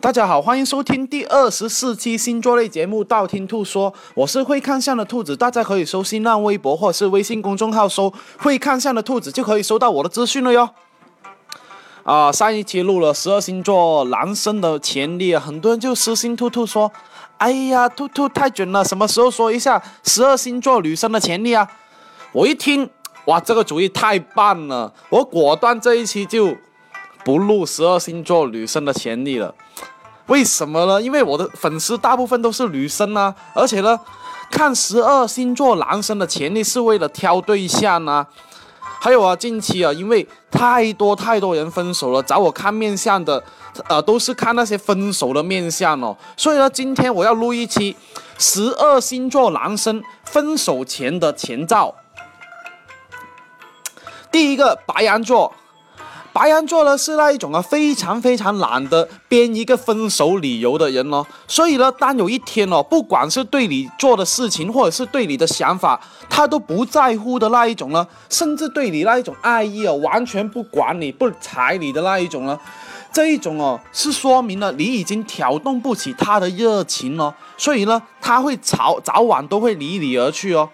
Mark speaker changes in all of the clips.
Speaker 1: 大家好，欢迎收听第二十四期星座类节目《道听途说》，我是会看相的兔子，大家可以搜新浪微博或者是微信公众号搜“会看相的兔子”，就可以收到我的资讯了哟。啊，上一期录了十二星座男生的潜力，很多人就私信兔兔说：“哎呀，兔兔太准了，什么时候说一下十二星座女生的潜力啊？”我一听，哇，这个主意太棒了，我果断这一期就不录十二星座女生的潜力了。为什么呢？因为我的粉丝大部分都是女生啊，而且呢，看十二星座男生的潜力是为了挑对象啊。还有啊，近期啊，因为太多太多人分手了，找我看面相的，呃，都是看那些分手的面相哦。所以呢，今天我要录一期十二星座男生分手前的前兆。第一个，白羊座。白羊座呢是那一种啊非常非常懒得编一个分手理由的人哦，所以呢，当有一天哦，不管是对你做的事情，或者是对你的想法，他都不在乎的那一种呢，甚至对你那一种爱意哦，完全不管你不睬你的那一种呢，这一种哦，是说明了你已经挑动不起他的热情哦，所以呢，他会早早晚都会离你而去哦，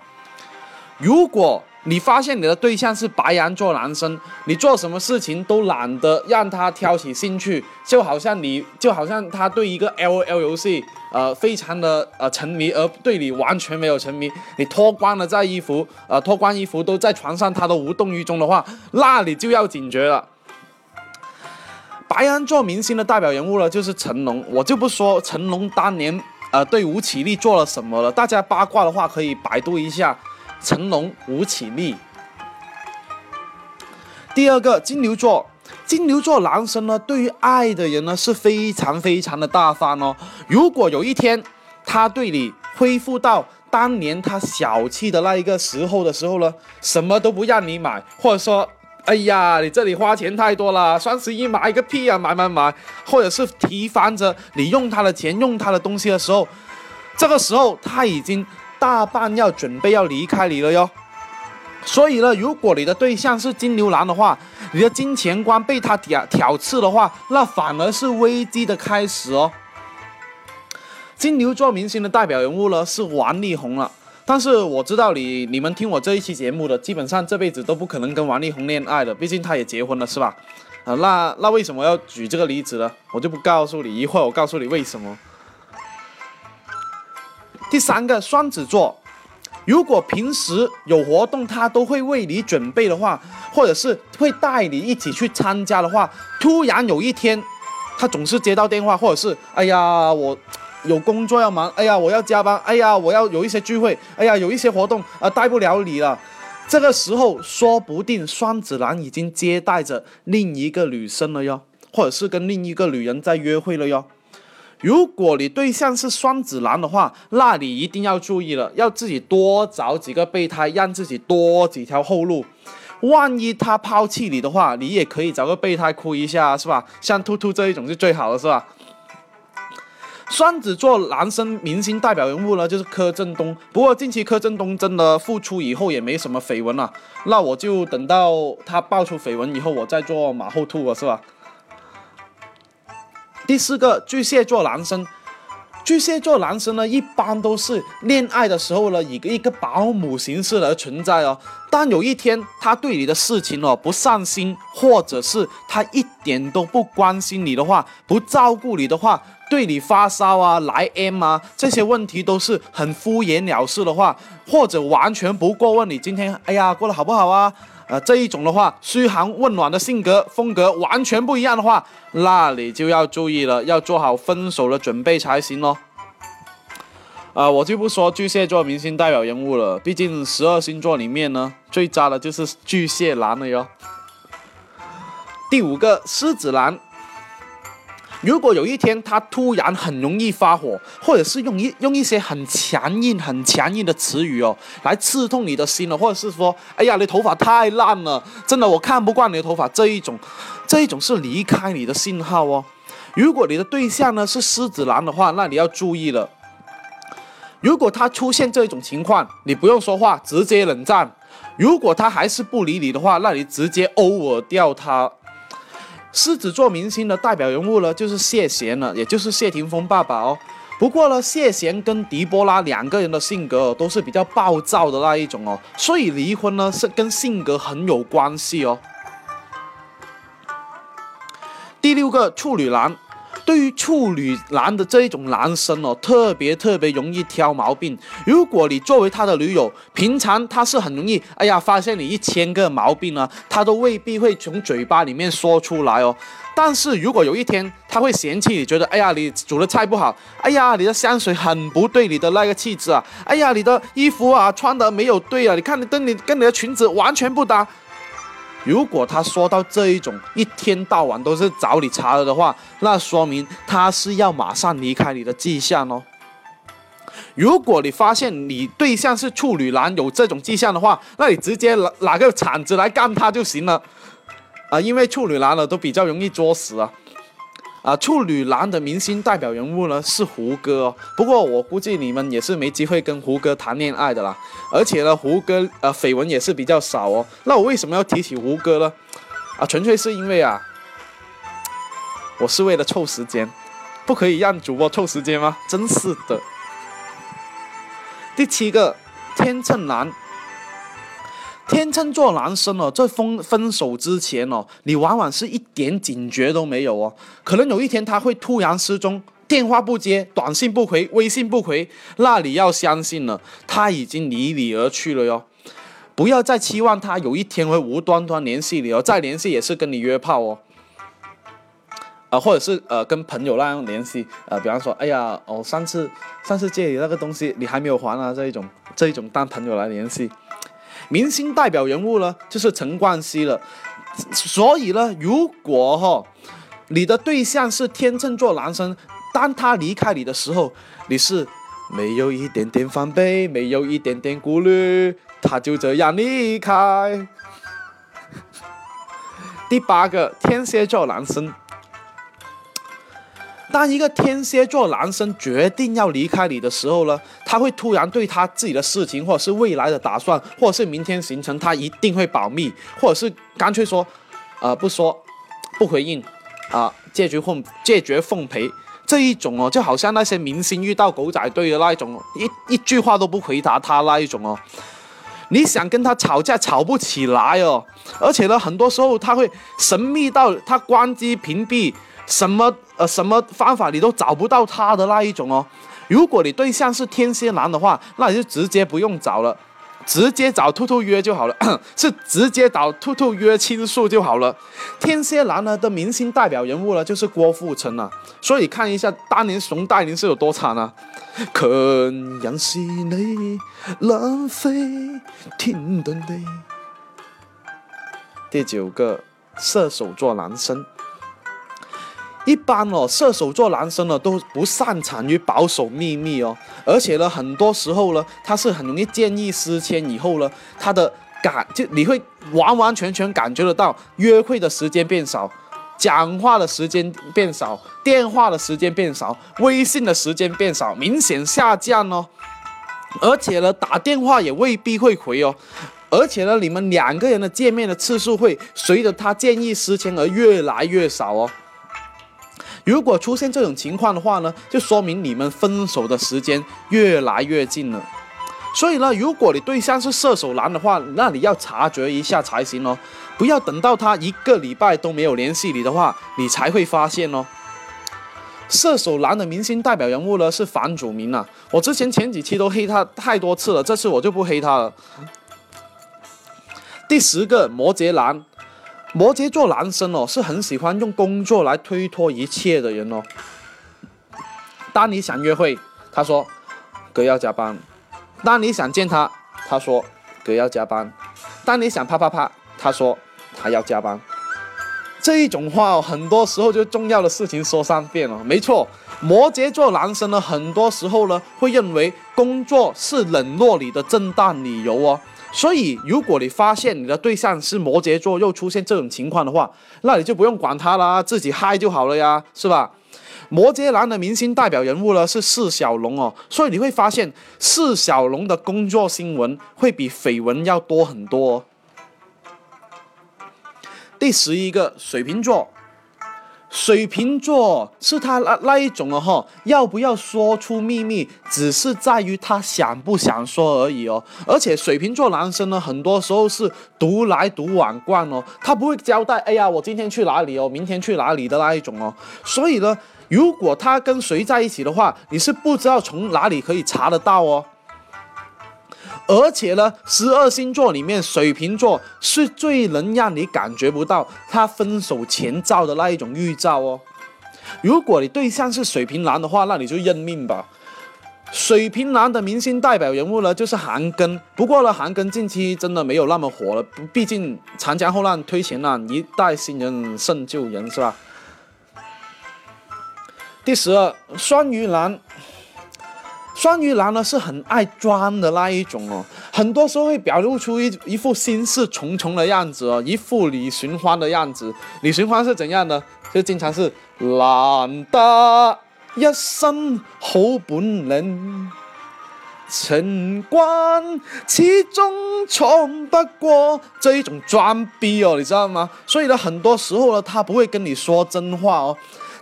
Speaker 1: 如果。你发现你的对象是白羊座男生，你做什么事情都懒得让他挑起兴趣，就好像你就好像他对一个 L O L 游戏，呃，非常的呃沉迷，而对你完全没有沉迷。你脱光了在衣服，呃，脱光衣服都在床上，他都无动于衷的话，那你就要警觉了。白羊座明星的代表人物呢，就是成龙，我就不说成龙当年呃对吴绮莉做了什么了，大家八卦的话可以百度一下。成龙、吴绮莉。第二个金牛座，金牛座男生呢，对于爱的人呢是非常非常的大方哦。如果有一天他对你恢复到当年他小气的那一个时候的时候呢，什么都不让你买，或者说，哎呀，你这里花钱太多了，双十一买个屁啊，买买买，或者是提防着你用他的钱、用他的东西的时候，这个时候他已经。大半要准备要离开你了哟，所以呢，如果你的对象是金牛男的话，你的金钱观被他挑挑刺的话，那反而是危机的开始哦。金牛座明星的代表人物呢是王力宏了，但是我知道你你们听我这一期节目的，基本上这辈子都不可能跟王力宏恋爱的，毕竟他也结婚了，是吧？啊，那那为什么要举这个例子呢？我就不告诉你，一会儿我告诉你为什么。第三个双子座，如果平时有活动他都会为你准备的话，或者是会带你一起去参加的话，突然有一天，他总是接到电话，或者是哎呀我有工作要忙，哎呀我要加班，哎呀我要有一些聚会，哎呀有一些活动啊带不了你了，这个时候说不定双子男已经接待着另一个女生了哟，或者是跟另一个女人在约会了哟。如果你对象是双子男的话，那你一定要注意了，要自己多找几个备胎，让自己多几条后路。万一他抛弃你的话，你也可以找个备胎哭一下，是吧？像兔兔这一种是最好的，是吧？双子座男生明星代表人物呢，就是柯震东。不过近期柯震东真的复出以后也没什么绯闻了，那我就等到他爆出绯闻以后，我再做马后兔了，是吧？第四个巨蟹座男生，巨蟹座男生呢，一般都是恋爱的时候呢，以一个保姆形式而存在哦。当有一天他对你的事情哦不上心，或者是他一点都不关心你的话，不照顾你的话，对你发烧啊、来 M 啊这些问题都是很敷衍了事的话，或者完全不过问你今天哎呀过得好不好啊？呃，这一种的话，嘘寒问暖的性格风格完全不一样的话，那你就要注意了，要做好分手的准备才行哦。啊，我就不说巨蟹座明星代表人物了，毕竟十二星座里面呢，最渣的就是巨蟹男了哟。第五个狮子男。如果有一天他突然很容易发火，或者是用一用一些很强硬、很强硬的词语哦，来刺痛你的心了，或者是说，哎呀，你头发太烂了，真的我看不惯你的头发，这一种，这一种是离开你的信号哦。如果你的对象呢是狮子男的话，那你要注意了。如果他出现这种情况，你不用说话，直接冷战。如果他还是不理你的话，那你直接 over 掉他。狮子座明星的代表人物呢，就是谢贤了，也就是谢霆锋爸爸哦。不过呢，谢贤跟狄波拉两个人的性格都是比较暴躁的那一种哦，所以离婚呢是跟性格很有关系哦。第六个处女男。对于处女男的这一种男生哦，特别特别容易挑毛病。如果你作为他的女友，平常他是很容易，哎呀，发现你一千个毛病呢，他都未必会从嘴巴里面说出来哦。但是如果有一天他会嫌弃你，觉得，哎呀，你煮的菜不好，哎呀，你的香水很不对你的那个气质啊，哎呀，你的衣服啊穿的没有对啊，你看你跟你跟你的裙子完全不搭。如果他说到这一种一天到晚都是找你茬的话，那说明他是要马上离开你的迹象哦。如果你发现你对象是处女男有这种迹象的话，那你直接拿拿个铲子来干他就行了，啊，因为处女男呢都比较容易作死啊。啊，处女男的明星代表人物呢是胡歌，不过我估计你们也是没机会跟胡歌谈恋爱的啦。而且呢，胡歌呃绯闻也是比较少哦。那我为什么要提起胡歌呢？啊，纯粹是因为啊，我是为了凑时间，不可以让主播凑时间吗？真是的。第七个，天秤男。天秤座男生哦，在分分手之前哦，你往往是一点警觉都没有哦。可能有一天他会突然失踪，电话不接，短信不回，微信不回，那你要相信了，他已经离你而去了哟。不要再期望他有一天会无端端联系你哦，再联系也是跟你约炮哦。啊，或者是呃跟朋友那样联系，呃，比方说，哎呀，哦，上次上次借你那个东西你还没有还啊，这一种这一种当朋友来联系。明星代表人物呢，就是陈冠希了。所以呢，如果哈，你的对象是天秤座男生，当他离开你的时候，你是没有一点点防备，没有一点点顾虑，他就这样离开。第八个，天蝎座男生。当一个天蝎座男生决定要离开你的时候呢，他会突然对他自己的事情，或者是未来的打算，或者是明天行程，他一定会保密，或者是干脆说，呃，不说，不回应，啊，拒绝奉拒绝奉陪这一种哦，就好像那些明星遇到狗仔队的那一种，一一句话都不回答他那一种哦，你想跟他吵架吵不起来哦，而且呢，很多时候他会神秘到他关机屏蔽。什么呃什么方法你都找不到他的那一种哦。如果你对象是天蝎男的话，那你就直接不用找了，直接找兔兔约就好了，是直接找兔兔约倾诉就好了。天蝎男呢的明星代表人物呢就是郭富城啊，所以看一下当年熊黛林是有多惨啊。可能是你浪费天的地。第九个射手座男生。一般哦，射手座男生呢都不擅长于保守秘密哦，而且呢，很多时候呢，他是很容易见异思迁，以后呢，他的感就你会完完全全感觉得到，约会的时间变少，讲话的时间变少，电话的时间变少，微信的时间变少，明显下降哦，而且呢，打电话也未必会回哦，而且呢，你们两个人的见面的次数会随着他见异思迁而越来越少哦。如果出现这种情况的话呢，就说明你们分手的时间越来越近了。所以呢，如果你对象是射手男的话，那你要察觉一下才行哦，不要等到他一个礼拜都没有联系你的话，你才会发现哦。射手男的明星代表人物呢是房祖名啊，我之前前几期都黑他太多次了，这次我就不黑他了。第十个摩羯男。摩羯座男生哦，是很喜欢用工作来推脱一切的人哦。当你想约会，他说哥要加班；当你想见他，他说哥要加班；当你想啪啪啪，他说他要加班。这一种话哦，很多时候就重要的事情说三遍了。没错，摩羯座男生呢，很多时候呢会认为工作是冷落你的正当理由哦。所以，如果你发现你的对象是摩羯座，又出现这种情况的话，那你就不用管他啦，自己嗨就好了呀，是吧？摩羯男的明星代表人物呢是释小龙哦，所以你会发现释小龙的工作新闻会比绯闻要多很多。第十一个水瓶座，水瓶座是他那那一种了哈，要不要说出秘密，只是在于他想不想说而已哦。而且水瓶座男生呢，很多时候是独来独往惯哦，他不会交代，哎呀，我今天去哪里哦，明天去哪里的那一种哦。所以呢，如果他跟谁在一起的话，你是不知道从哪里可以查得到哦。而且呢，十二星座里面，水瓶座是最能让你感觉不到他分手前兆的那一种预兆哦。如果你对象是水瓶男的话，那你就认命吧。水瓶男的明星代表人物呢，就是韩庚。不过呢，韩庚近期真的没有那么火了，毕竟长江后浪推前浪，一代新人胜旧人，是吧？第十二，双鱼男。双鱼男呢是很爱装的那一种哦，很多时候会表露出一一副心事重重的样子哦，一副李寻欢的样子。李寻欢是怎样的？就经常是懒得一身好本领，情关始终闯不过这一种装逼哦，你知道吗？所以呢，很多时候呢，他不会跟你说真话哦。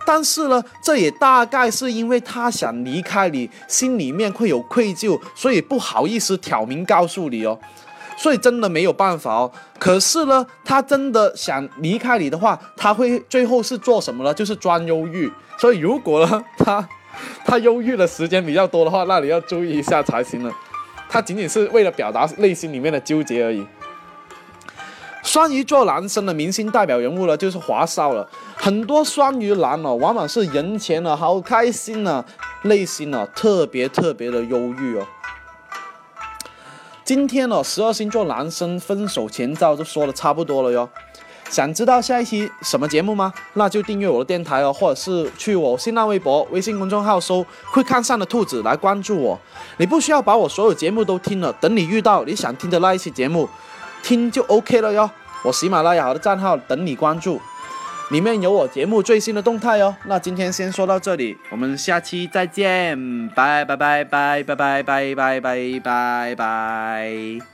Speaker 1: 但是呢，这也大概是因为他想离开你，心里面会有愧疚，所以不好意思挑明告诉你哦。所以真的没有办法哦。可是呢，他真的想离开你的话，他会最后是做什么呢？就是装忧郁。所以如果呢，他他忧郁的时间比较多的话，那你要注意一下才行了。他仅仅是为了表达内心里面的纠结而已。双鱼座男生的明星代表人物呢，就是华少了。很多双鱼男哦，往往是人前呢好开心呢，内心呢特别特别的忧郁哦。今天呢，十二星座男生分手前兆就说的差不多了哟。想知道下一期什么节目吗？那就订阅我的电台哦，或者是去我新浪微博、微信公众号搜“会看上的兔子”来关注我。你不需要把我所有节目都听了，等你遇到你想听的那一期节目。听就 OK 了哟，我喜马拉雅的账号等你关注，里面有我节目最新的动态哟。那今天先说到这里，我们下期再见，拜拜拜拜拜拜拜拜拜拜拜。